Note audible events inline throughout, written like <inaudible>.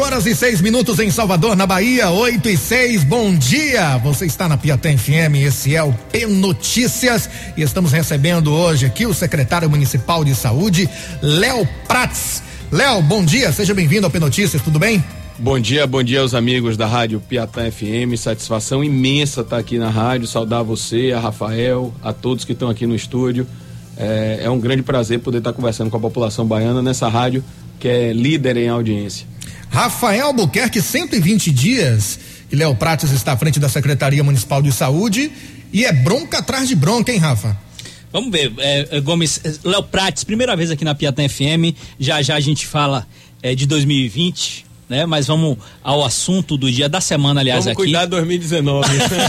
8 horas e 6 minutos em Salvador, na Bahia, 8 e 6. Bom dia! Você está na Piatã FM, esse é o P Notícias e estamos recebendo hoje aqui o secretário municipal de saúde, Léo Prats. Léo, bom dia, seja bem-vindo ao P Notícias, tudo bem? Bom dia, bom dia aos amigos da Rádio Piatã FM. Satisfação imensa estar aqui na rádio, saudar você, a Rafael, a todos que estão aqui no estúdio. É, é um grande prazer poder estar conversando com a população baiana nessa rádio que é líder em audiência. Rafael Albuquerque, 120 dias. Que Léo Prates está à frente da Secretaria Municipal de Saúde e é bronca atrás de bronca, hein, Rafa? Vamos ver, é, é Gomes, é, Léo Prates, primeira vez aqui na Piatã FM, já já a gente fala é, de 2020, né? Mas vamos ao assunto do dia da semana, aliás, vamos aqui. Cuidar 2019.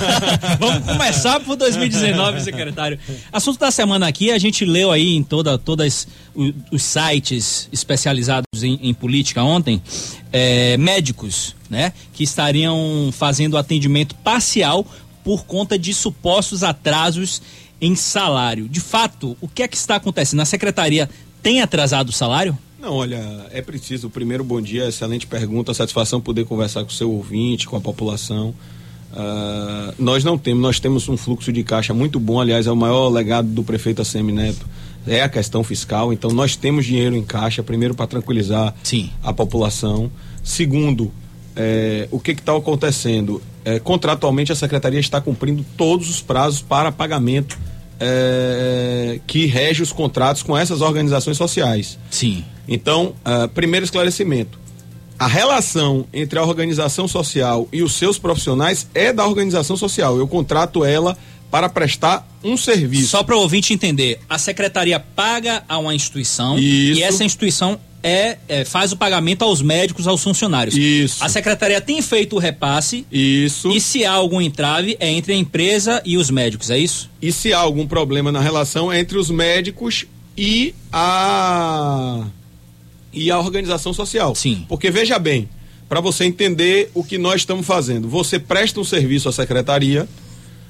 <laughs> vamos começar por 2019, secretário. Assunto da semana aqui, a gente leu aí em toda, todas os, os sites especializados em, em política ontem, é, médicos, né? Que estariam fazendo atendimento parcial por conta de supostos atrasos em salário. De fato, o que é que está acontecendo? A secretaria tem atrasado o salário? Não, olha, é preciso. Primeiro, bom dia, excelente pergunta, satisfação poder conversar com o seu ouvinte, com a população. Uh, nós não temos, nós temos um fluxo de caixa muito bom, aliás, é o maior legado do prefeito ACM Neto, é a questão fiscal, então nós temos dinheiro em caixa, primeiro para tranquilizar Sim. a população. Segundo, é, o que está acontecendo? É, contratualmente a secretaria está cumprindo todos os prazos para pagamento é, que rege os contratos com essas organizações sociais. Sim. Então, uh, primeiro esclarecimento. A relação entre a organização social e os seus profissionais é da organização social. Eu contrato ela para prestar um serviço. Só para o ouvinte entender, a secretaria paga a uma instituição Isso. e essa instituição é, é, faz o pagamento aos médicos, aos funcionários. Isso. A secretaria tem feito o repasse. Isso. E se há algum entrave é entre a empresa e os médicos, é isso? E se há algum problema na relação é entre os médicos e a e a organização social. Sim. Porque veja bem, para você entender o que nós estamos fazendo, você presta um serviço à secretaria,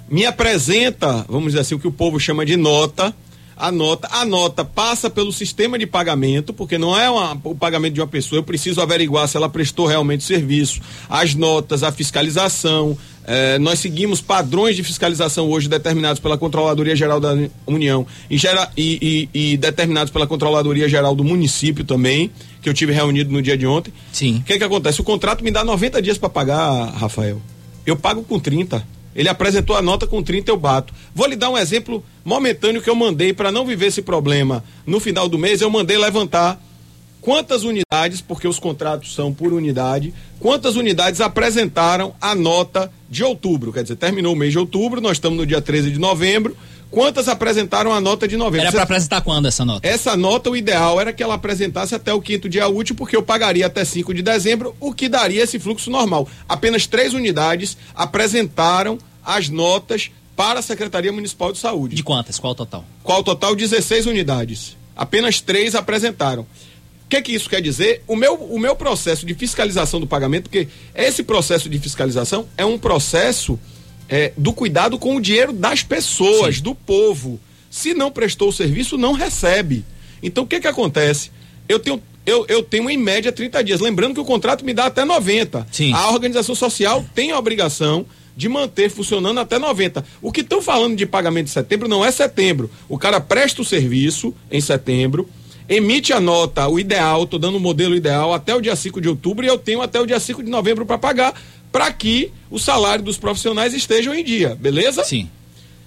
me apresenta, vamos dizer assim, o que o povo chama de nota, a nota, a nota passa pelo sistema de pagamento, porque não é uma, o pagamento de uma pessoa, eu preciso averiguar se ela prestou realmente serviço, as notas, a fiscalização, eh, nós seguimos padrões de fiscalização hoje determinados pela Controladoria Geral da União e, gera, e, e, e, determinados pela Controladoria Geral do município também, que eu tive reunido no dia de ontem. Sim. O que, que acontece? O contrato me dá 90 dias para pagar, Rafael. Eu pago com 30. Ele apresentou a nota com 30, eu bato. Vou lhe dar um exemplo momentâneo que eu mandei para não viver esse problema. No final do mês, eu mandei levantar quantas unidades, porque os contratos são por unidade, quantas unidades apresentaram a nota de outubro. Quer dizer, terminou o mês de outubro, nós estamos no dia 13 de novembro. Quantas apresentaram a nota de novembro? Era para apresentar quando essa nota? Essa nota, o ideal era que ela apresentasse até o quinto dia útil, porque eu pagaria até 5 de dezembro, o que daria esse fluxo normal. Apenas três unidades apresentaram as notas para a Secretaria Municipal de Saúde. De quantas? Qual o total? Qual o total? 16 unidades. Apenas três apresentaram. O que, que isso quer dizer? O meu, o meu processo de fiscalização do pagamento, porque esse processo de fiscalização é um processo é, do cuidado com o dinheiro das pessoas, Sim. do povo. Se não prestou o serviço, não recebe. Então o que, que acontece? Eu tenho eu, eu tenho em média 30 dias. Lembrando que o contrato me dá até 90. Sim. A organização social tem a obrigação de manter funcionando até 90. O que estão falando de pagamento de setembro não é setembro. O cara presta o serviço em setembro, emite a nota, o ideal, estou dando o modelo ideal até o dia 5 de outubro e eu tenho até o dia 5 de novembro para pagar, para que o salário dos profissionais estejam em dia, beleza? Sim.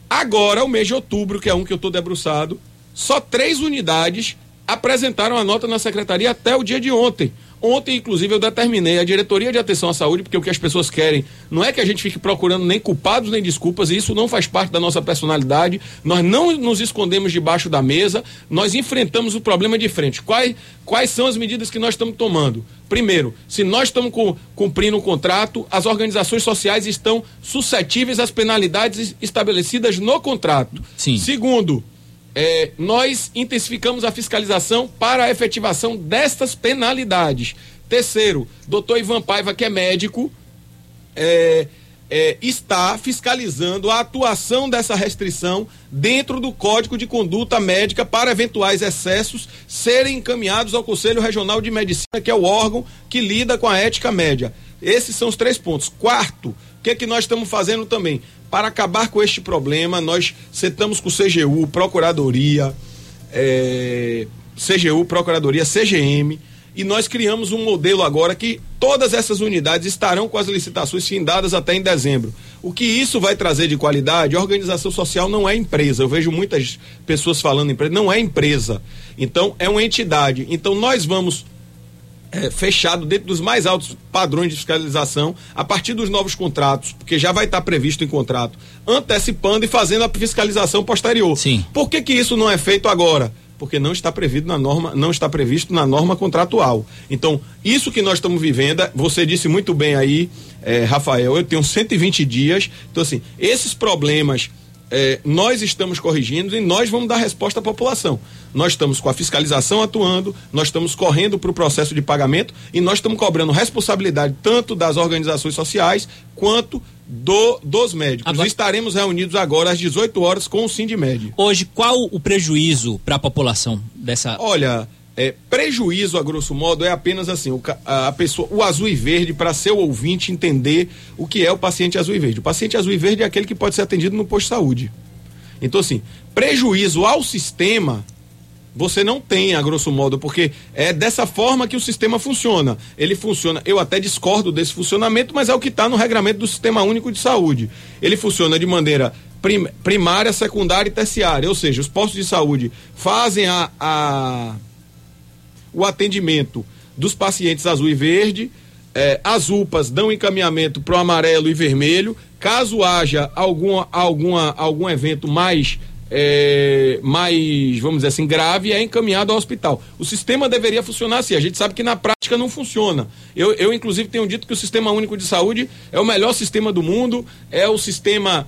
Agora, o mês de outubro, que é um que eu estou debruçado, só três unidades apresentaram a nota na secretaria até o dia de ontem. Ontem, inclusive, eu determinei a diretoria de atenção à saúde, porque o que as pessoas querem não é que a gente fique procurando nem culpados nem desculpas, e isso não faz parte da nossa personalidade. Nós não nos escondemos debaixo da mesa, nós enfrentamos o problema de frente. Quais, quais são as medidas que nós estamos tomando? Primeiro, se nós estamos cumprindo o contrato, as organizações sociais estão suscetíveis às penalidades estabelecidas no contrato. Sim. Segundo, é, nós intensificamos a fiscalização para a efetivação destas penalidades. Terceiro, doutor Ivan Paiva, que é médico, é, é, está fiscalizando a atuação dessa restrição dentro do Código de Conduta Médica para eventuais excessos serem encaminhados ao Conselho Regional de Medicina, que é o órgão que lida com a ética média. Esses são os três pontos. Quarto, que é que nós estamos fazendo também? Para acabar com este problema, nós sentamos com o CGU, Procuradoria, é, CGU, Procuradoria, CGM e nós criamos um modelo agora que todas essas unidades estarão com as licitações findadas até em dezembro. O que isso vai trazer de qualidade? A organização social não é empresa. Eu vejo muitas pessoas falando empresa, não é empresa. Então é uma entidade. Então nós vamos é, fechado dentro dos mais altos padrões de fiscalização a partir dos novos contratos, porque já vai estar previsto em contrato, antecipando e fazendo a fiscalização posterior. Sim. Por que, que isso não é feito agora? porque não está previsto na norma, não está previsto na norma contratual. Então, isso que nós estamos vivendo, você disse muito bem aí, é, Rafael, eu tenho 120 dias. Então, assim, esses problemas é, nós estamos corrigindo e nós vamos dar resposta à população. Nós estamos com a fiscalização atuando, nós estamos correndo para o processo de pagamento e nós estamos cobrando responsabilidade tanto das organizações sociais quanto do, dos médicos. Agora, Estaremos reunidos agora às 18 horas com o Sindmed. Hoje, qual o prejuízo para a população dessa? Olha, é, prejuízo, a grosso modo, é apenas assim, o, a, a pessoa, o azul e verde, para seu ouvinte entender o que é o paciente azul e verde. O paciente azul e verde é aquele que pode ser atendido no posto de saúde. Então, assim, prejuízo ao sistema você não tem, a grosso modo, porque é dessa forma que o sistema funciona. Ele funciona, eu até discordo desse funcionamento, mas é o que está no regramento do Sistema Único de Saúde. Ele funciona de maneira prim, primária, secundária e terciária, ou seja, os postos de saúde fazem a, a o atendimento dos pacientes azul e verde, é, as UPAs dão encaminhamento para o amarelo e vermelho. Caso haja alguma, alguma, algum evento mais é, mais, vamos dizer assim, grave é encaminhado ao hospital. O sistema deveria funcionar assim. A gente sabe que na prática não funciona. Eu, eu inclusive, tenho dito que o Sistema Único de Saúde é o melhor sistema do mundo, é o sistema,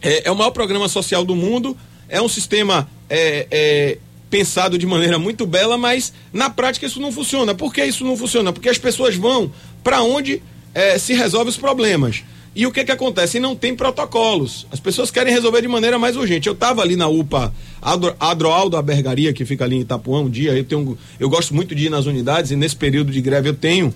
é, é o maior programa social do mundo, é um sistema é, é, pensado de maneira muito bela, mas na prática isso não funciona. Por que isso não funciona? Porque as pessoas vão para onde é, se resolvem os problemas. E o que que acontece? Não tem protocolos. As pessoas querem resolver de maneira mais urgente. Eu estava ali na UPA Adro, Adroaldo Abergaria, que fica ali em Itapuã, um dia. Eu, tenho, eu gosto muito de ir nas unidades e nesse período de greve eu tenho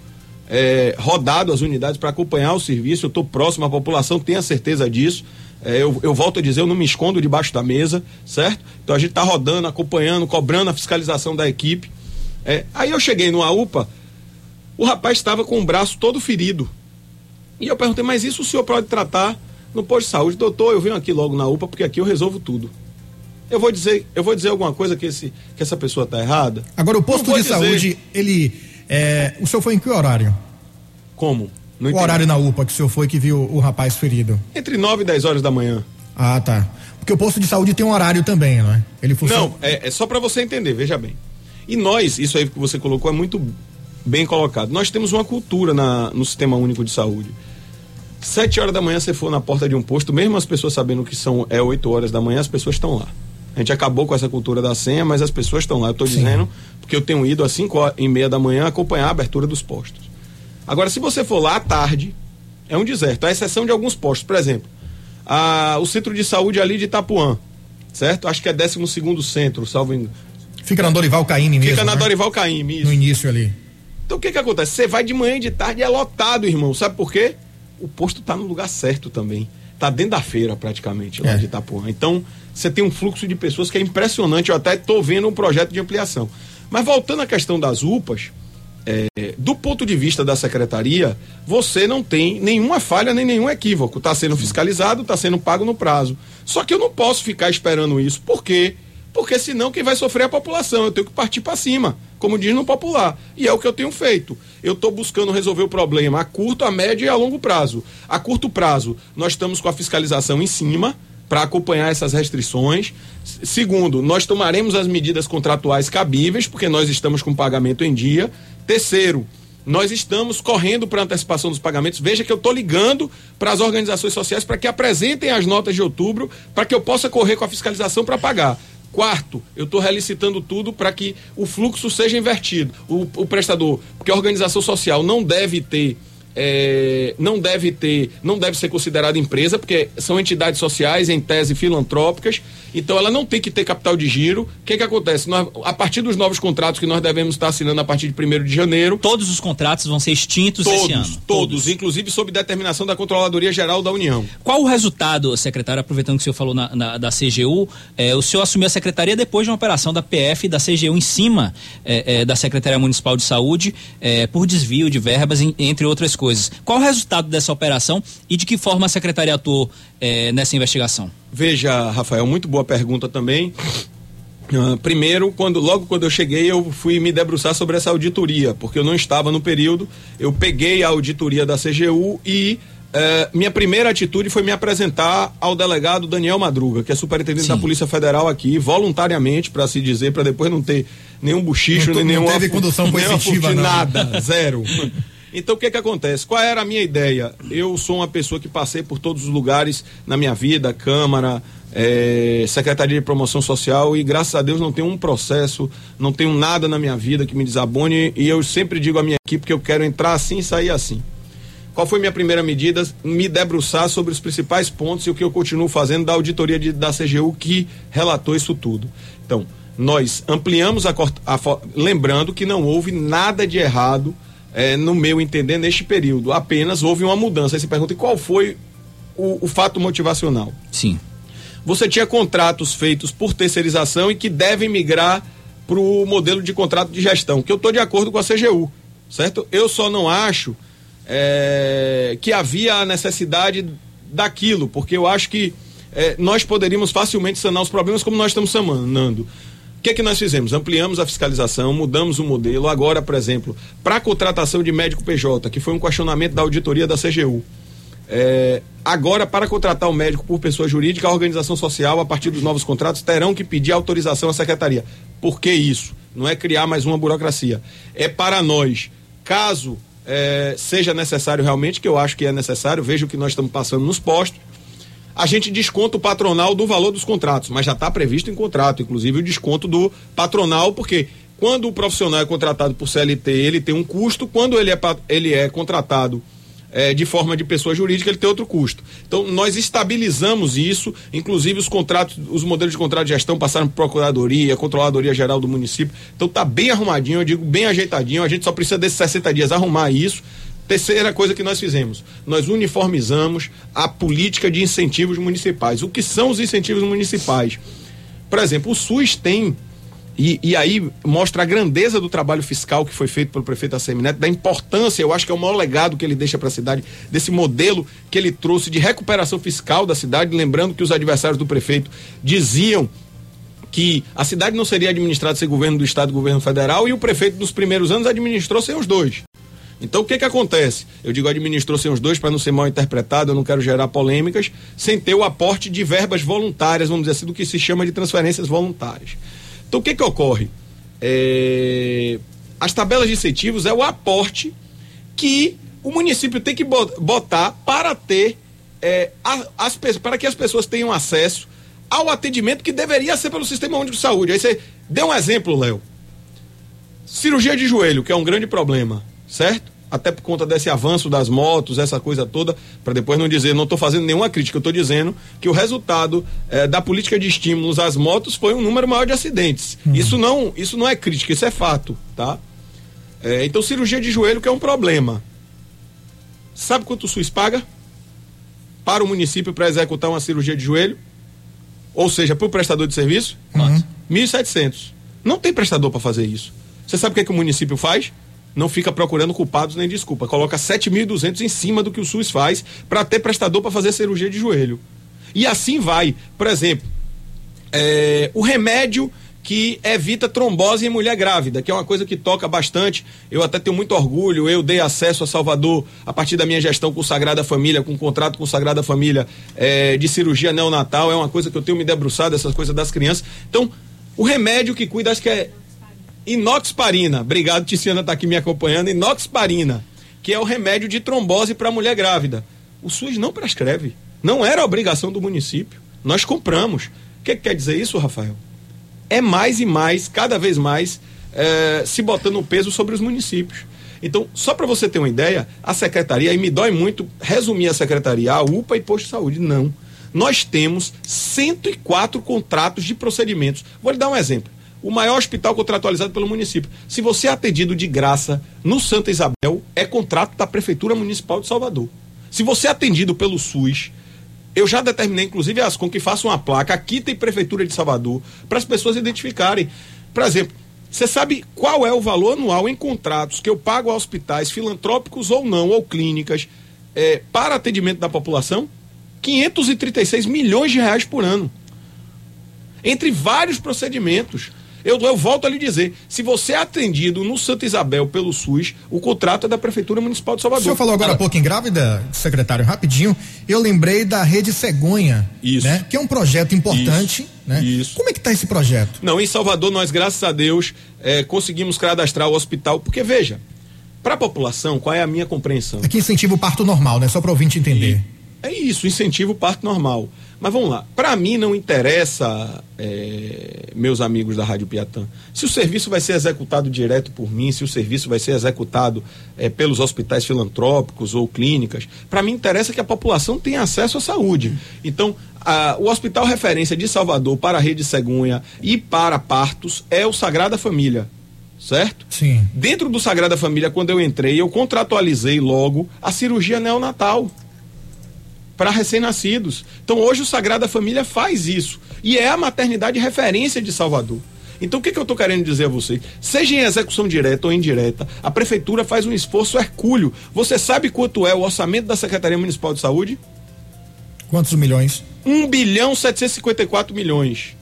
é, rodado as unidades para acompanhar o serviço. Eu estou próximo à população, tenha certeza disso. É, eu, eu, volto a dizer, eu não me escondo debaixo da mesa, certo? Então a gente está rodando, acompanhando, cobrando a fiscalização da equipe. É, aí eu cheguei no UPA, o rapaz estava com o braço todo ferido e eu perguntei, mas isso o senhor pode tratar no posto de saúde? Doutor, eu venho aqui logo na UPA porque aqui eu resolvo tudo. Eu vou dizer, eu vou dizer alguma coisa que, esse, que essa pessoa está errada? Agora, o posto de dizer... saúde, ele. É, o senhor foi em que horário? Como? O horário na UPA que o senhor foi que viu o rapaz ferido? Entre 9 e 10 horas da manhã. Ah, tá. Porque o posto de saúde tem um horário também, não é? Ele funciona... Não, é, é só para você entender, veja bem. E nós, isso aí que você colocou é muito bem colocado. Nós temos uma cultura na, no Sistema Único de Saúde Sete horas da manhã você for na porta de um posto, mesmo as pessoas sabendo que são é oito horas da manhã, as pessoas estão lá. A gente acabou com essa cultura da senha, mas as pessoas estão lá. Eu estou dizendo porque eu tenho ido às cinco e meia da manhã acompanhar a abertura dos postos. Agora, se você for lá à tarde, é um deserto, à exceção de alguns postos. Por exemplo, a, o centro de saúde ali de Itapuã, certo? Acho que é 12 segundo centro, salvo engano. Fica na Dorival Caymmi mesmo. Fica na né? Dorival Caymmi, isso. No início ali. Então o que que acontece? Você vai de manhã e de tarde é lotado, irmão. Sabe por quê? o posto está no lugar certo também. Está dentro da feira, praticamente, lá é. de Itapuã. Então, você tem um fluxo de pessoas que é impressionante. Eu até estou vendo um projeto de ampliação. Mas voltando à questão das UPAs, é, do ponto de vista da secretaria, você não tem nenhuma falha nem nenhum equívoco. Está sendo fiscalizado, está sendo pago no prazo. Só que eu não posso ficar esperando isso. Por quê? Porque senão quem vai sofrer é a população. Eu tenho que partir para cima como diz no popular. E é o que eu tenho feito. Eu estou buscando resolver o problema a curto, a médio e a longo prazo. A curto prazo, nós estamos com a fiscalização em cima para acompanhar essas restrições. Segundo, nós tomaremos as medidas contratuais cabíveis, porque nós estamos com pagamento em dia. Terceiro, nós estamos correndo para antecipação dos pagamentos. Veja que eu estou ligando para as organizações sociais para que apresentem as notas de outubro, para que eu possa correr com a fiscalização para pagar. Quarto, eu estou relicitando tudo para que o fluxo seja invertido. O, o, prestador, porque a organização social não deve ter é, não deve ter, não deve ser considerada empresa, porque são entidades sociais, em tese filantrópicas, então ela não tem que ter capital de giro. O que, que acontece? Nós, a partir dos novos contratos que nós devemos estar assinando a partir de 1 de janeiro. Todos os contratos vão ser extintos todos, esse ano. Todos, todos, inclusive sob determinação da Controladoria Geral da União. Qual o resultado, secretário, aproveitando que o senhor falou na, na da CGU, é, o senhor assumiu a secretaria depois de uma operação da PF e da CGU em cima é, é, da Secretaria Municipal de Saúde é, por desvio de verbas, em, entre outras coisas. Qual o resultado dessa operação e de que forma a secretaria atuou é, nessa investigação? Veja, Rafael, muito boa pergunta também. Uh, primeiro, quando, logo quando eu cheguei, eu fui me debruçar sobre essa auditoria, porque eu não estava no período. Eu peguei a auditoria da CGU e uh, minha primeira atitude foi me apresentar ao delegado Daniel Madruga, que é superintendente Sim. da Polícia Federal aqui, voluntariamente, para se dizer, para depois não ter nenhum buchicho, nem nenhuma. Não teve condução <laughs> positiva, não. Nada, zero. <laughs> Então o que que acontece? Qual era a minha ideia? Eu sou uma pessoa que passei por todos os lugares na minha vida, Câmara, é, Secretaria de Promoção Social e graças a Deus não tenho um processo, não tenho nada na minha vida que me desabone e eu sempre digo à minha equipe que eu quero entrar assim e sair assim. Qual foi minha primeira medida? Me debruçar sobre os principais pontos e o que eu continuo fazendo da auditoria de, da CGU que relatou isso tudo. Então, nós ampliamos a, a lembrando que não houve nada de errado é, no meu entender, neste período. Apenas houve uma mudança. Aí você pergunta, e qual foi o, o fato motivacional? Sim. Você tinha contratos feitos por terceirização e que devem migrar para o modelo de contrato de gestão, que eu estou de acordo com a CGU, certo? Eu só não acho é, que havia a necessidade daquilo, porque eu acho que é, nós poderíamos facilmente sanar os problemas como nós estamos sanando. O que, é que nós fizemos? Ampliamos a fiscalização, mudamos o modelo. Agora, por exemplo, para a contratação de médico PJ, que foi um questionamento da auditoria da CGU. É, agora, para contratar o médico por pessoa jurídica, a organização social, a partir dos novos contratos, terão que pedir autorização à secretaria. Por que isso? Não é criar mais uma burocracia. É para nós, caso é, seja necessário realmente, que eu acho que é necessário, veja o que nós estamos passando nos postos, a gente desconta o patronal do valor dos contratos, mas já está previsto em contrato, inclusive o desconto do patronal, porque quando o profissional é contratado por CLT, ele tem um custo, quando ele é, ele é contratado é, de forma de pessoa jurídica, ele tem outro custo. Então, nós estabilizamos isso, inclusive os contratos, os modelos de contrato de gestão passaram por Procuradoria, Controladoria Geral do município. Então, está bem arrumadinho, eu digo bem ajeitadinho. A gente só precisa desses 60 dias arrumar isso Terceira coisa que nós fizemos, nós uniformizamos a política de incentivos municipais. O que são os incentivos municipais? Por exemplo, o SUS tem e, e, aí mostra a grandeza do trabalho fiscal que foi feito pelo prefeito Assemineto, da importância, eu acho que é o maior legado que ele deixa para a cidade, desse modelo que ele trouxe de recuperação fiscal da cidade, lembrando que os adversários do prefeito diziam que a cidade não seria administrada sem governo do estado e governo federal e o prefeito nos primeiros anos administrou sem os dois. Então o que que acontece? Eu digo administrou sem os dois para não ser mal interpretado, eu não quero gerar polêmicas, sem ter o aporte de verbas voluntárias, vamos dizer assim, do que se chama de transferências voluntárias. Então o que que ocorre? É... As tabelas de incentivos é o aporte que o município tem que botar para ter é, as, para que as pessoas tenham acesso ao atendimento que deveria ser pelo Sistema Único de Saúde. Aí você deu um exemplo, Léo. Cirurgia de joelho, que é um grande problema certo? Até por conta desse avanço das motos, essa coisa toda, para depois não dizer, não estou fazendo nenhuma crítica, eu estou dizendo que o resultado eh, da política de estímulos às motos foi um número maior de acidentes. Hum. Isso, não, isso não é crítica, isso é fato, tá? É, então, cirurgia de joelho que é um problema. Sabe quanto o SUS paga para o município para executar uma cirurgia de joelho? Ou seja, para o prestador de serviço? Uhum. 1.700. Não tem prestador para fazer isso. Você sabe o que, é que o município faz? Não fica procurando culpados nem desculpa. Coloca 7.200 em cima do que o SUS faz para ter prestador para fazer cirurgia de joelho. E assim vai. Por exemplo, é, o remédio que evita trombose em mulher grávida, que é uma coisa que toca bastante. Eu até tenho muito orgulho. Eu dei acesso a Salvador a partir da minha gestão com Sagrada Família, com contrato com Sagrada Família é, de cirurgia neonatal. É uma coisa que eu tenho me debruçado, essas coisas das crianças. Então, o remédio que cuida, acho que é inoxparina. Obrigado, Tiziana está aqui me acompanhando. Inoxparina, que é o remédio de trombose para mulher grávida. O SUS não prescreve. Não era obrigação do município. Nós compramos. O que, que quer dizer isso, Rafael? É mais e mais, cada vez mais, é, se botando peso sobre os municípios. Então, só para você ter uma ideia, a secretaria, e me dói muito resumir a secretaria, a UPA e posto de saúde, não. Nós temos 104 contratos de procedimentos. Vou lhe dar um exemplo. O maior hospital contratualizado pelo município. Se você é atendido de graça no Santa Isabel, é contrato da Prefeitura Municipal de Salvador. Se você é atendido pelo SUS, eu já determinei, inclusive, as com que façam uma placa. Aqui tem Prefeitura de Salvador, para as pessoas identificarem. Por exemplo, você sabe qual é o valor anual em contratos que eu pago a hospitais filantrópicos ou não, ou clínicas, é, para atendimento da população? 536 milhões de reais por ano. Entre vários procedimentos. Eu, eu volto a lhe dizer, se você é atendido no Santa Isabel pelo SUS, o contrato é da Prefeitura Municipal de Salvador. O senhor falou agora há pouco em grávida, secretário, rapidinho, eu lembrei da Rede Cegonha, Isso. Né? que é um projeto importante. Isso. Né? Isso. Como é que está esse projeto? Não, em Salvador nós, graças a Deus, é, conseguimos cadastrar o hospital, porque veja, para a população, qual é a minha compreensão? É que incentiva o parto normal, né? Só para ouvinte entender. E é isso, incentiva o parto normal. Mas vamos lá, para mim não interessa, é, meus amigos da Rádio Piatã, se o serviço vai ser executado direto por mim, se o serviço vai ser executado é, pelos hospitais filantrópicos ou clínicas. Para mim interessa que a população tenha acesso à saúde. Então, a, o Hospital Referência de Salvador para a Rede Cegunha e para partos é o Sagrada Família certo? Sim. Dentro do Sagrada Família, quando eu entrei, eu contratualizei logo a cirurgia neonatal para recém-nascidos. Então hoje o Sagrada Família faz isso. E é a maternidade referência de Salvador. Então o que, que eu estou querendo dizer a você? Seja em execução direta ou indireta, a prefeitura faz um esforço hercúleo. Você sabe quanto é o orçamento da Secretaria Municipal de Saúde? Quantos milhões? 1 bilhão 754 milhões.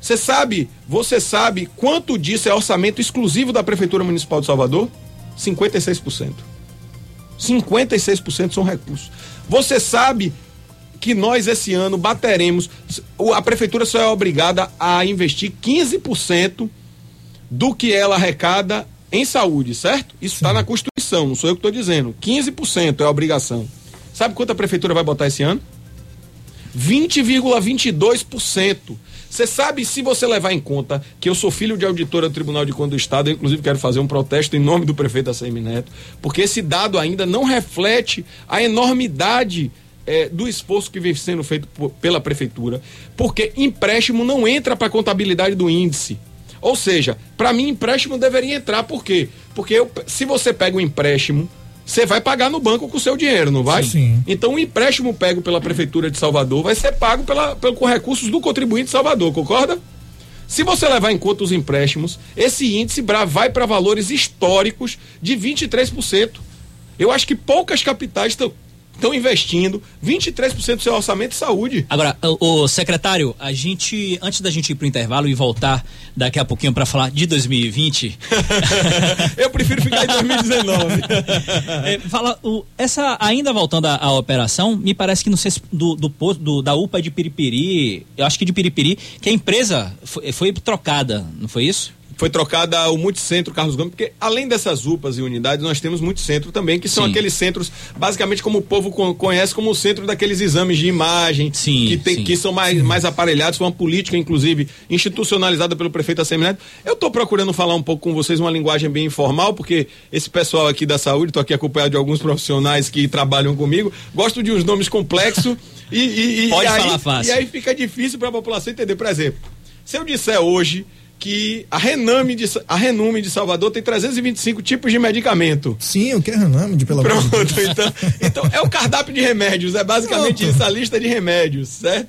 Você sabe, você sabe quanto disso é orçamento exclusivo da Prefeitura Municipal de Salvador? 56%. 56% são recursos. Você sabe que nós esse ano bateremos. A prefeitura só é obrigada a investir 15% do que ela arrecada em saúde, certo? Isso está na Constituição, não sou eu que estou dizendo. 15% é a obrigação. Sabe quanto a prefeitura vai botar esse ano? 20,22%. Você sabe, se você levar em conta que eu sou filho de auditora do Tribunal de Contas do Estado, eu inclusive quero fazer um protesto em nome do prefeito ACM Neto, porque esse dado ainda não reflete a enormidade é, do esforço que vem sendo feito por, pela prefeitura, porque empréstimo não entra para a contabilidade do índice. Ou seja, para mim empréstimo deveria entrar, por quê? Porque eu, se você pega um empréstimo você vai pagar no banco com o seu dinheiro, não vai? Sim. Então o empréstimo pego pela Prefeitura de Salvador vai ser pago pela, pelo, com recursos do contribuinte de Salvador, concorda? Se você levar em conta os empréstimos, esse índice vai para valores históricos de 23%. Eu acho que poucas capitais estão investindo 23% do seu orçamento de saúde. Agora, o, o, secretário, a gente, antes da gente ir para o intervalo e voltar daqui a pouquinho para falar de 2020. <laughs> Eu prefiro ficar em 2019. <laughs> é, fala, o, essa, ainda voltando à, à, operação, me parece que não sei do, do, do, da UPA de Piripiri, eu acho que de Piripiri, que a empresa foi, foi trocada, não foi isso? Foi trocada o multicentro Carlos Gomes, porque além dessas UPAs e unidades, nós temos multicentro também, que são sim. aqueles centros, basicamente como o povo conhece como o centro daqueles exames de imagem, sim, que, tem, que são mais, mais aparelhados, foi uma política, inclusive, institucionalizada pelo prefeito Assemineto. Eu estou procurando falar um pouco com vocês uma linguagem bem informal, porque esse pessoal aqui da saúde, estou aqui acompanhado de alguns profissionais que trabalham comigo, gosto de uns nomes complexos e, e, e, Pode e falar aí, fácil. E aí fica difícil para a população entender. Por exemplo, se eu disser hoje que a Rename de, a Renume de Salvador tem 325 tipos de medicamento. Sim, o que é Rename, de pelo Pronto, então, então é o cardápio de remédios, é basicamente Pronto. isso, a lista de remédios, certo?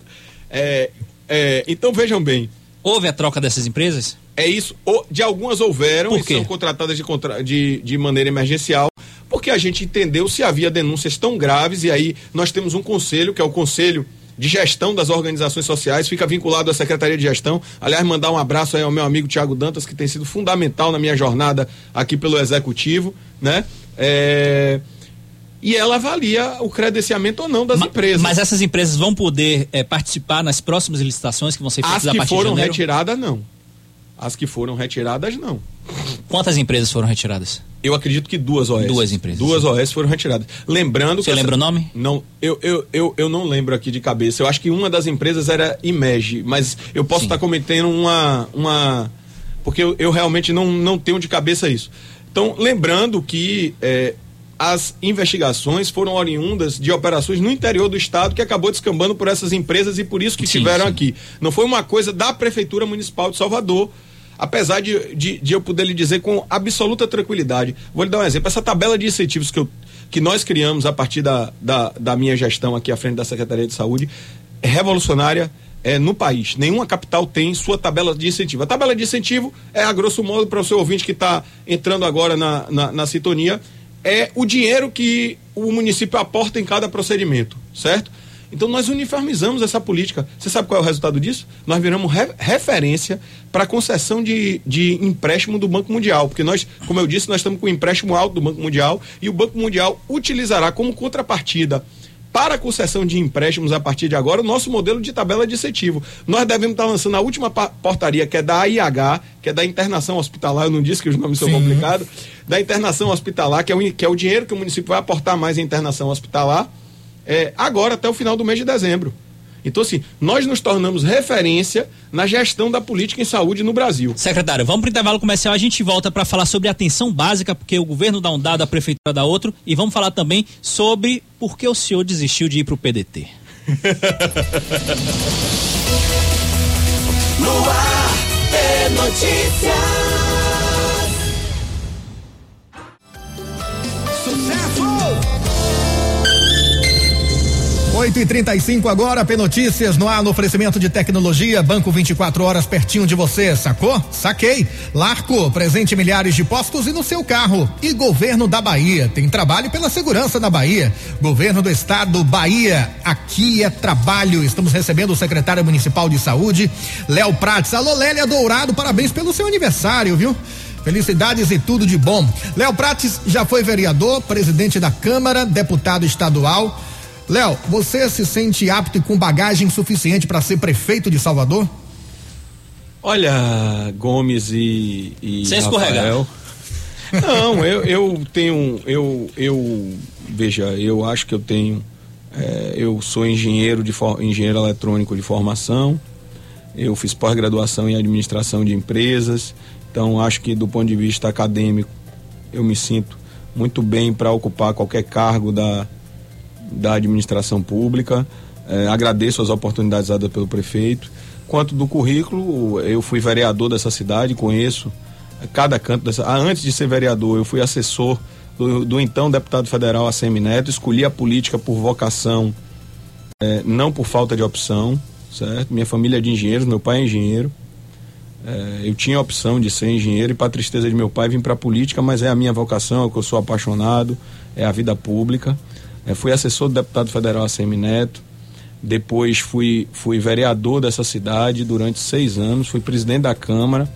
É, é, então vejam bem. Houve a troca dessas empresas? É isso, de algumas houveram e são contratadas de, de, de maneira emergencial, porque a gente entendeu se havia denúncias tão graves, e aí nós temos um conselho, que é o Conselho de gestão das organizações sociais, fica vinculado à Secretaria de Gestão. Aliás, mandar um abraço aí ao meu amigo Tiago Dantas, que tem sido fundamental na minha jornada aqui pelo Executivo, né? É... E ela avalia o credenciamento ou não das mas, empresas. Mas essas empresas vão poder é, participar nas próximas licitações que vão ser feitas As que a partir foram de retiradas, não. As que foram retiradas, não. Quantas empresas foram retiradas? Eu acredito que duas OS. Duas empresas. Duas OS foram retiradas. Lembrando Você que. Você lembra essa... o nome? Não, eu, eu, eu, eu não lembro aqui de cabeça. Eu acho que uma das empresas era Imege, mas eu posso estar cometendo uma. uma porque eu, eu realmente não, não tenho de cabeça isso. Então, lembrando que é, as investigações foram oriundas de operações no interior do estado que acabou descambando por essas empresas e por isso que sim, estiveram sim. aqui. Não foi uma coisa da Prefeitura Municipal de Salvador. Apesar de, de, de, eu poder lhe dizer com absoluta tranquilidade, vou lhe dar um exemplo. Essa tabela de incentivos que, eu, que nós criamos a partir da, da, da minha gestão aqui à frente da Secretaria de Saúde é revolucionária é, no país. Nenhuma capital tem sua tabela de incentivo. A tabela de incentivo é, a grosso modo, para o seu ouvinte que está entrando agora na, na, na sintonia, é o dinheiro que o município aporta em cada procedimento, certo? Então nós uniformizamos essa política. Você sabe qual é o resultado disso? Nós viramos re referência para a concessão de, de empréstimo do Banco Mundial, porque nós, como eu disse, nós estamos com o empréstimo alto do Banco Mundial e o Banco Mundial utilizará como contrapartida para a concessão de empréstimos a partir de agora o nosso modelo de tabela de incentivo. Nós devemos estar lançando a última portaria, que é da AIH, que é da internação hospitalar, eu não disse que os nomes Sim. são complicados, da internação hospitalar, que é, o, que é o dinheiro que o município vai aportar mais em internação hospitalar, é, agora até o final do mês de dezembro. Então, assim, nós nos tornamos referência na gestão da política em saúde no Brasil. Secretário, vamos para o intervalo comercial, a gente volta para falar sobre atenção básica, porque o governo dá um dado, a prefeitura dá outro, e vamos falar também sobre por que o senhor desistiu de ir para o PDT. <laughs> no ar, é notícia. 8 e 35 agora, P Notícias no ar no oferecimento de tecnologia, Banco 24 horas pertinho de você, sacou? Saquei. Larco, presente em milhares de postos e no seu carro. E Governo da Bahia, tem trabalho pela segurança da Bahia. Governo do Estado, Bahia, aqui é trabalho. Estamos recebendo o secretário municipal de saúde, Léo Prates. Alô, Lélia Dourado, parabéns pelo seu aniversário, viu? Felicidades e tudo de bom. Léo Prates já foi vereador, presidente da Câmara, deputado estadual Léo, você se sente apto e com bagagem suficiente para ser prefeito de Salvador? Olha, Gomes e, e Sem escorregar. Não, eu, eu tenho, eu, eu, veja, eu acho que eu tenho, é, eu sou engenheiro de engenheiro eletrônico de formação, eu fiz pós-graduação em administração de empresas, então acho que do ponto de vista acadêmico eu me sinto muito bem para ocupar qualquer cargo da, da administração pública. É, agradeço as oportunidades dadas pelo prefeito. Quanto do currículo, eu fui vereador dessa cidade, conheço cada canto dessa. Ah, antes de ser vereador, eu fui assessor do, do então deputado federal ACM Neto, escolhi a política por vocação, é, não por falta de opção, certo? Minha família é de engenheiros, meu pai é engenheiro. É, eu tinha a opção de ser engenheiro e, para tristeza de meu pai, vim para a política, mas é a minha vocação, é o que eu sou apaixonado, é a vida pública. É, fui assessor do deputado federal ACM Neto, depois fui, fui vereador dessa cidade durante seis anos, fui presidente da Câmara.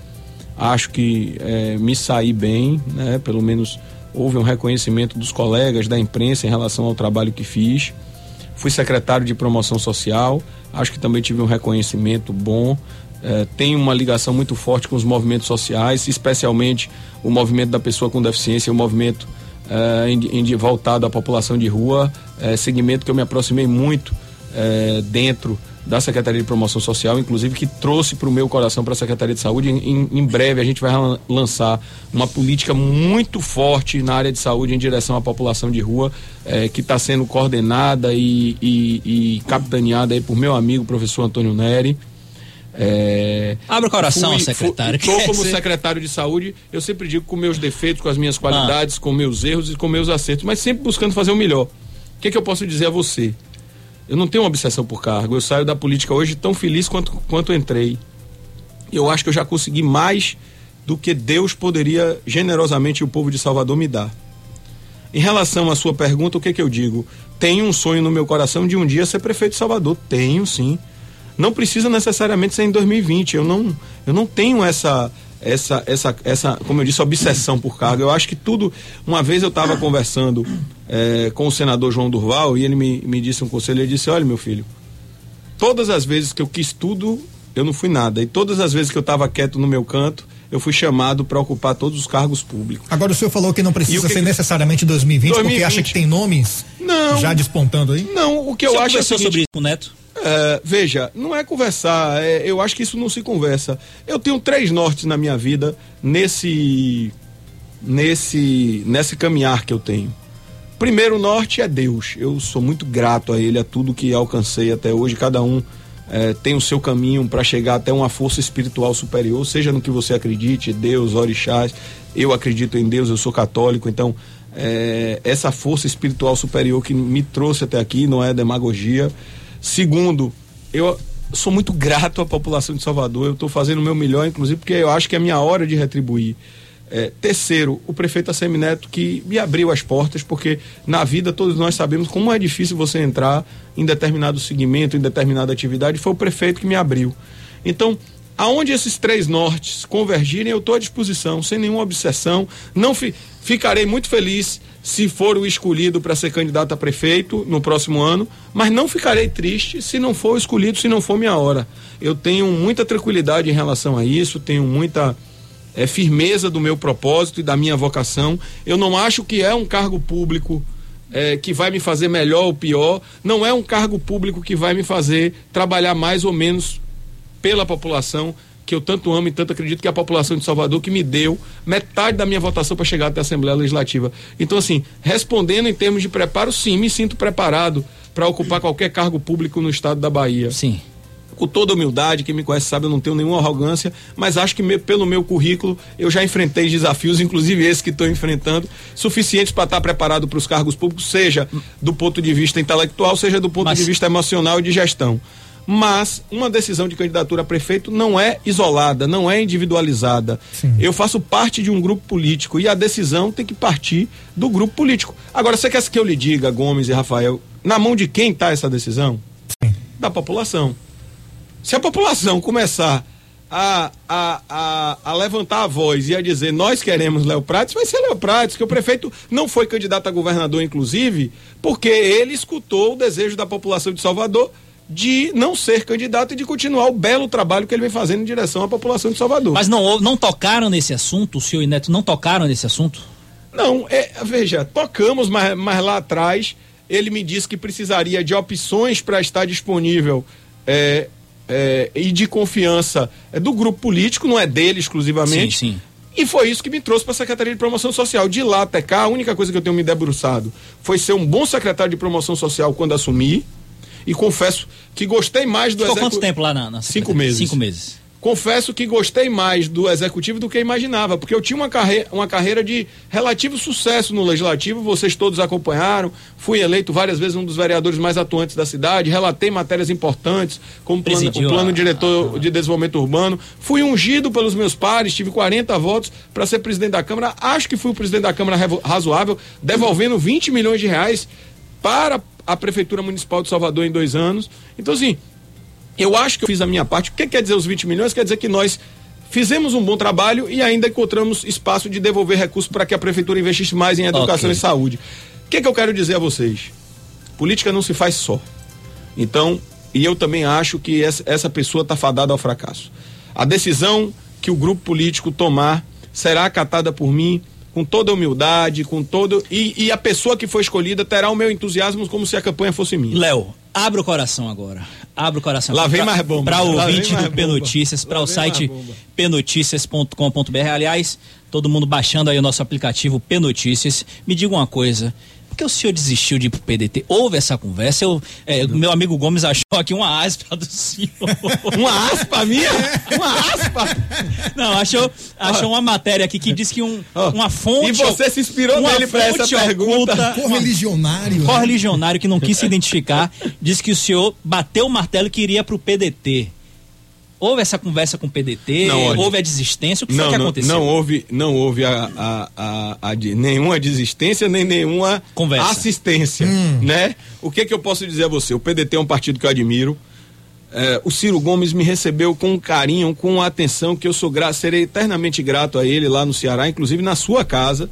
Acho que é, me saí bem, né? pelo menos houve um reconhecimento dos colegas da imprensa em relação ao trabalho que fiz. Fui secretário de promoção social, acho que também tive um reconhecimento bom. É, tenho uma ligação muito forte com os movimentos sociais, especialmente o movimento da pessoa com deficiência, o movimento uh, em, em, voltado à população de rua, uh, segmento que eu me aproximei muito uh, dentro da Secretaria de Promoção Social, inclusive que trouxe para o meu coração para a Secretaria de Saúde. Em, em, breve a gente vai lançar uma política muito forte na área de saúde em direção à população de rua, que está sendo coordenada e, e, e capitaneada por meu amigo professor Antônio Neri. É, Abra o coração, fui, secretário. Estou como secretário de saúde, eu sempre digo com meus defeitos, com as minhas qualidades, ah. com meus erros e com meus acertos, mas sempre buscando fazer o melhor. O que, é que eu posso dizer a você? Eu não tenho uma obsessão por cargo. Eu saio da política hoje tão feliz quanto, quanto entrei. Eu acho que eu já consegui mais do que Deus poderia generosamente o povo de Salvador me dar. Em relação à sua pergunta, o que, é que eu digo? Tenho um sonho no meu coração de um dia ser prefeito de Salvador. Tenho, sim. Não precisa necessariamente ser em 2020. Eu não, eu não tenho essa, essa, essa, essa, como eu disse, obsessão por cargo. Eu acho que tudo. Uma vez eu estava conversando é, com o senador João Durval e ele me, me disse um conselho. Ele disse: Olha, meu filho, todas as vezes que eu quis tudo, eu não fui nada. E todas as vezes que eu estava quieto no meu canto, eu fui chamado para ocupar todos os cargos públicos. Agora o senhor falou que não precisa que ser que... necessariamente 2020, 2020, porque acha que tem nomes não, já despontando aí? Não, o que eu acho é seguinte, sobre isso com o Neto? É, veja, não é conversar, é, eu acho que isso não se conversa. Eu tenho três nortes na minha vida nesse nesse nesse caminhar que eu tenho. Primeiro norte é Deus. Eu sou muito grato a Ele, a tudo que alcancei até hoje. Cada um é, tem o seu caminho para chegar até uma força espiritual superior, seja no que você acredite, Deus, orixás. Eu acredito em Deus, eu sou católico, então é, essa força espiritual superior que me trouxe até aqui não é demagogia. Segundo, eu sou muito <laughs> grato à população de Salvador. Eu estou fazendo o meu melhor, inclusive, porque eu acho que é a minha hora de retribuir. É, terceiro, o prefeito Assemineto que me abriu as portas, porque na vida todos nós sabemos como é difícil você entrar em determinado segmento, em determinada atividade, foi o prefeito que me abriu. Então, aonde esses três nortes convergirem, eu estou à disposição, sem nenhuma obsessão. Não fi, ficarei muito feliz se for o escolhido para ser candidato a prefeito no próximo ano, mas não ficarei triste se não for escolhido, se não for minha hora. Eu tenho muita tranquilidade em relação a isso, tenho muita é, firmeza do meu propósito e da minha vocação. Eu não acho que é um cargo público é, que vai me fazer melhor ou pior. Não é um cargo público que vai me fazer trabalhar mais ou menos pela população que eu tanto amo e tanto acredito que é a população de Salvador que me deu metade da minha votação para chegar até a Assembleia Legislativa. Então, assim, respondendo em termos de preparo, sim, me sinto preparado para ocupar qualquer cargo público no estado da Bahia. Sim com toda humildade, quem me conhece sabe, eu não tenho nenhuma arrogância, mas acho que me, pelo meu currículo eu já enfrentei desafios, inclusive esse que estou enfrentando, suficientes para estar preparado para os cargos públicos, seja do ponto de vista intelectual, seja do ponto mas... de vista emocional e de gestão. Mas uma decisão de candidatura a prefeito não é isolada, não é individualizada. Sim. Eu faço parte de um grupo político e a decisão tem que partir do grupo político. Agora, você quer que eu lhe diga, Gomes e Rafael, na mão de quem está essa decisão? Sim. Da população. Se a população começar a, a, a, a, levantar a voz e a dizer nós queremos Léo Prates, vai ser Léo Prates, que o prefeito não foi candidato a governador, inclusive, porque ele escutou o desejo da população de Salvador de não ser candidato e de continuar o belo trabalho que ele vem fazendo em direção à população de Salvador. Mas não, não tocaram nesse assunto, o senhor e Neto não tocaram nesse assunto? Não, é, veja, tocamos, mas, mas lá atrás ele me disse que precisaria de opções para estar disponível é, é, e de confiança é do grupo político, não é dele exclusivamente. Sim, sim. E foi isso que me trouxe para a Secretaria de Promoção Social. De lá até cá, a única coisa que eu tenho me debruçado foi ser um bom secretário de Promoção Social quando assumi. E confesso que gostei mais do Ficou execu... quanto tempo lá na, na Cinco meses. Cinco meses confesso que gostei mais do executivo do que imaginava, porque eu tinha uma carreira, uma carreira de relativo sucesso no legislativo, vocês todos acompanharam, fui eleito várias vezes um dos vereadores mais atuantes da cidade, relatei matérias importantes, como plano, o plano diretor de desenvolvimento urbano, fui ungido pelos meus pares, tive 40 votos para ser presidente da Câmara, acho que fui o presidente da Câmara razoável, devolvendo 20 milhões de reais para a Prefeitura Municipal de Salvador em dois anos. Então, assim, eu acho que eu fiz a minha parte. O que quer dizer os 20 milhões? Quer dizer que nós fizemos um bom trabalho e ainda encontramos espaço de devolver recursos para que a prefeitura investisse mais em educação okay. e saúde. O que, que eu quero dizer a vocês? Política não se faz só. Então, e eu também acho que essa, essa pessoa está fadada ao fracasso. A decisão que o grupo político tomar será acatada por mim com toda humildade, com todo. E, e, a pessoa que foi escolhida terá o meu entusiasmo como se a campanha fosse minha. Léo, abra o coração agora. Abra o coração. Lá vem mais bomba. Para o ouvinte do P Notícias, para o site pnoticias.com.br. Aliás, todo mundo baixando aí o nosso aplicativo P Notícias. Me diga uma coisa que o senhor desistiu de ir pro PDT? Houve essa conversa? Eu, é, meu amigo Gomes achou aqui uma aspa do senhor. <laughs> uma aspa minha? Uma aspa? Não, achou, achou uma matéria aqui que diz que um, uma fonte. E você se inspirou nele pra essa pergunta. Correligionário. Correligionário que não quis se identificar, disse que o senhor bateu o martelo que iria pro PDT. Houve essa conversa com o PDT? Não, houve a desistência? O que não, foi que aconteceu? Não, não houve, não houve a, a, a, a nenhuma desistência nem nenhuma conversa. assistência. Hum. Né? O que, que eu posso dizer a você? O PDT é um partido que eu admiro. É, o Ciro Gomes me recebeu com carinho, com atenção, que eu sou grato, serei eternamente grato a ele lá no Ceará, inclusive na sua casa.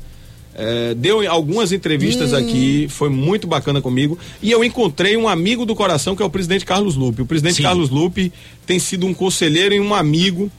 É, deu algumas entrevistas hum. aqui, foi muito bacana comigo. E eu encontrei um amigo do coração que é o presidente Carlos Lupe. O presidente Sim. Carlos Lupe tem sido um conselheiro e um amigo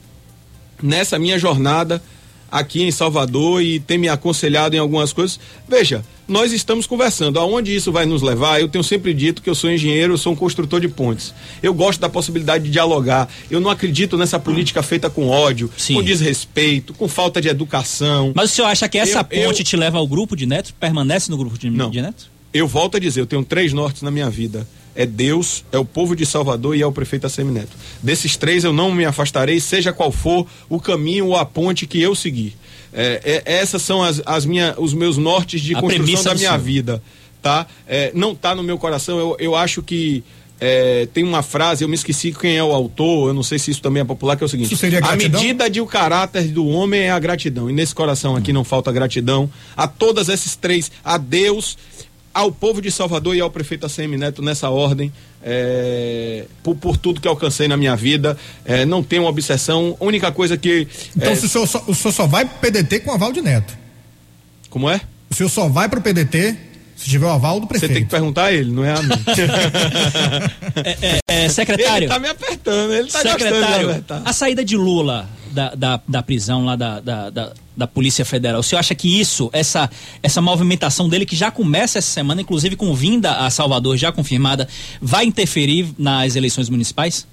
nessa minha jornada aqui em Salvador e tem me aconselhado em algumas coisas. Veja, nós estamos conversando. Aonde isso vai nos levar? Eu tenho sempre dito que eu sou engenheiro, eu sou um construtor de pontes. Eu gosto da possibilidade de dialogar. Eu não acredito nessa política feita com ódio, Sim. com desrespeito, com falta de educação. Mas o senhor acha que essa eu, ponte eu... te leva ao grupo de netos? Permanece no grupo de, não. de netos? Eu volto a dizer, eu tenho três nortes na minha vida é Deus, é o povo de Salvador e é o prefeito Assemineto. Desses três eu não me afastarei, seja qual for o caminho ou a ponte que eu seguir. É, é, essas são as, as minha, os meus nortes de a construção da minha vida. Tá? É, não está no meu coração, eu, eu acho que é, tem uma frase, eu me esqueci quem é o autor, eu não sei se isso também é popular, que é o seguinte: a medida de o caráter do homem é a gratidão. E nesse coração aqui não falta gratidão a todas esses três, a Deus, ao povo de Salvador e ao prefeito ACM Neto nessa ordem, é, por, por, tudo que alcancei na minha vida, é, não tenho uma obsessão, a única coisa que... Então é, o, senhor só, o senhor só vai pro PDT com o aval de Neto? Como é? O senhor só vai pro PDT se tiver o aval do prefeito. Você tem que perguntar a ele, não é a mim. <laughs> é, é, é, secretário. Ele tá me apertando, ele tá secretário, A saída de Lula da, da, da prisão lá da, da, da, da, Polícia Federal, o senhor acha que isso, essa, essa movimentação dele, que já começa essa semana, inclusive com vinda a Salvador já confirmada, vai interferir nas eleições municipais?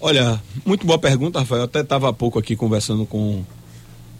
Olha, muito boa pergunta, Rafael. Eu até estava há pouco aqui conversando com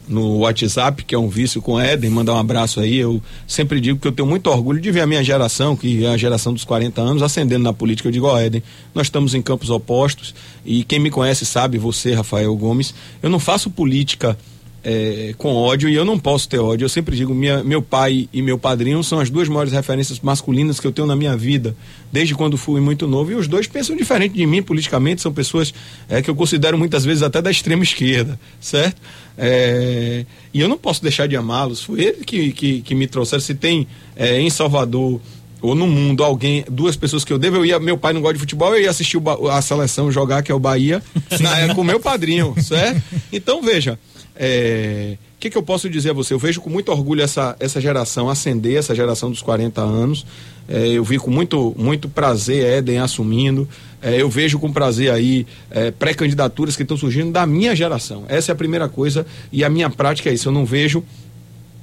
no WhatsApp, que é um vício com Éden, mandar um abraço aí. Eu sempre digo que eu tenho muito orgulho de ver a minha geração, que é a geração dos 40 anos, ascendendo na política. Eu digo, ó, Éden, nós estamos em campos opostos e quem me conhece sabe, você, Rafael Gomes, eu não faço política é, com ódio e eu não posso ter ódio. Eu sempre digo, minha, meu pai e meu padrinho são as duas maiores referências masculinas que eu tenho na minha vida, desde quando fui muito novo. E os dois pensam diferente de mim politicamente, são pessoas é, que eu considero muitas vezes até da extrema esquerda, certo? É, e eu não posso deixar de amá-los. Foi ele que, que, que, me trouxeram. Se tem é, em Salvador ou no mundo alguém, duas pessoas que eu devo, eu ia, meu pai não gosta de futebol, eu ia assistir o, a seleção jogar, que é o Bahia, <laughs> na, com meu padrinho, certo? Então veja, é, o que, que, eu posso dizer a você? Eu vejo com muito orgulho essa, essa geração ascender, essa geração dos 40 anos. É, eu vi com muito, muito prazer Éden assumindo. É, eu vejo com prazer aí é, pré-candidaturas que estão surgindo da minha geração. Essa é a primeira coisa e a minha prática é isso. Eu não vejo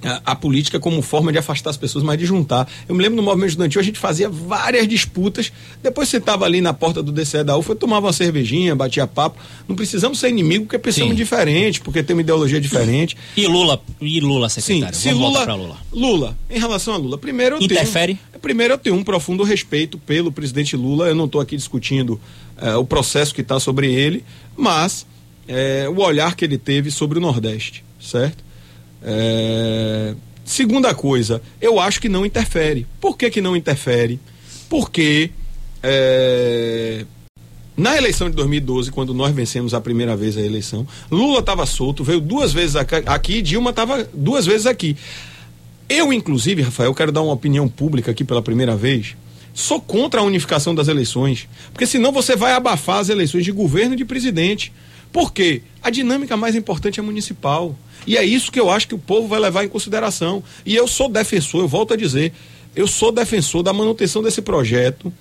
a, a, política como forma de afastar as pessoas, mas de juntar. Eu me lembro no movimento estudantil, a gente fazia várias disputas, depois você estava ali na porta do DCE da UFA, tomava uma cervejinha, batia papo. Não precisamos ser inimigo porque pensamos Sim. diferente, porque tem uma ideologia diferente. E Lula, e Lula, secretário? Sim, se Lula, Lula. Lula, em relação a Lula, primeiro eu Interfere? Tenho, primeiro eu tenho um profundo respeito pelo presidente Lula, eu não estou aqui discutindo eh, o processo que está sobre ele, mas eh, o olhar que ele teve sobre o Nordeste, certo? É... Segunda coisa, eu acho que não interfere. Por que, que não interfere? Porque é... na eleição de 2012, quando nós vencemos a primeira vez a eleição, Lula estava solto, veio duas vezes aqui, Dilma estava duas vezes aqui. Eu, inclusive, Rafael, quero dar uma opinião pública aqui pela primeira vez. Sou contra a unificação das eleições, porque senão você vai abafar as eleições de governo e de presidente. Por quê? A dinâmica mais importante é municipal. E é isso que eu acho que o povo vai levar em consideração. E eu sou defensor, eu volto a dizer, eu sou defensor da manutenção desse projeto,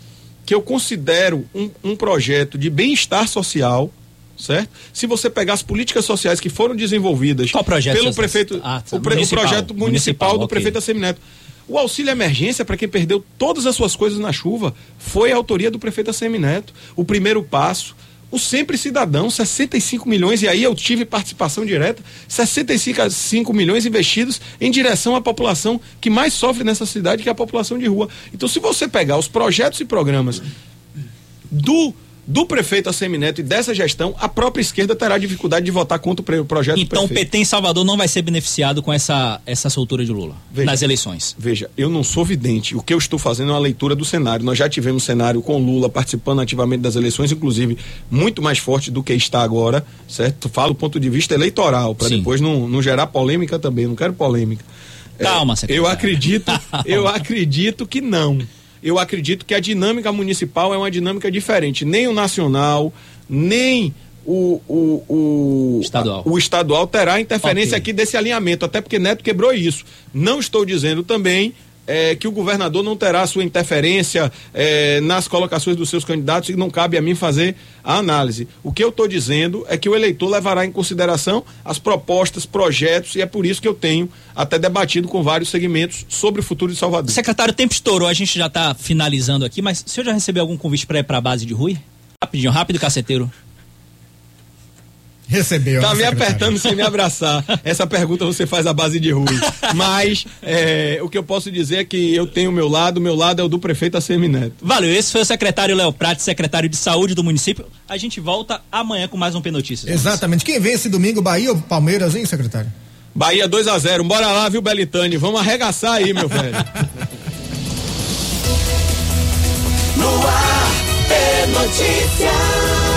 que eu considero um, um projeto de bem-estar social, certo? Se você pegar as políticas sociais que foram desenvolvidas pelo prefeito, ah, o, pre, o, projeto municipal, municipal do okay. prefeito Assemineto. O auxílio emergência para quem perdeu todas as suas coisas na chuva foi a autoria do prefeito Assemineto. O primeiro passo o Sempre Cidadão, 65 milhões, e aí eu tive participação direta, 65 milhões investidos em direção à população que mais sofre nessa cidade, que é a população de rua. Então, se você pegar os projetos e programas do do prefeito Assemineto e dessa gestão, a própria esquerda terá dificuldade de votar contra o projeto Então o PT em Salvador não vai ser beneficiado com essa, essa soltura de Lula veja, nas eleições. Veja, eu não sou vidente. O que eu estou fazendo é uma leitura do cenário. Nós já tivemos cenário com Lula participando ativamente das eleições, inclusive muito mais forte do que está agora, certo? Falo do ponto de vista eleitoral, para depois não, não gerar polêmica também. Não quero polêmica. Calma, é, Eu acredito, eu <laughs> acredito que não eu acredito que a dinâmica municipal é uma dinâmica diferente. Nem o nacional, nem o, o, o, estadual. A, o estadual terá interferência okay. aqui desse alinhamento, até porque Neto quebrou isso. Não estou dizendo também é, que o governador não terá sua interferência é, nas colocações dos seus candidatos e não cabe a mim fazer a análise. O que eu estou dizendo é que o eleitor levará em consideração as propostas, projetos, e é por isso que eu tenho até debatido com vários segmentos sobre o futuro de Salvador. Secretário, o tempo estourou, a gente já está finalizando aqui, mas o senhor já recebeu algum convite para ir para a base de Rui? Rapidinho, rápido, caceteiro. Recebeu. Tá me apertando sem me abraçar. Essa pergunta você faz à base de Rui. Mas é, o que eu posso dizer é que eu tenho o meu lado, o meu lado é o do prefeito ACM Neto. Valeu, esse foi o secretário Léo Prati, secretário de saúde do município. A gente volta amanhã com mais um P Notícias. Exatamente. Quem vence domingo, Bahia ou Palmeiras, hein, secretário? Bahia 2 a 0 Bora lá, viu, Belitani? Vamos arregaçar aí, meu velho. no ar, P Notícias.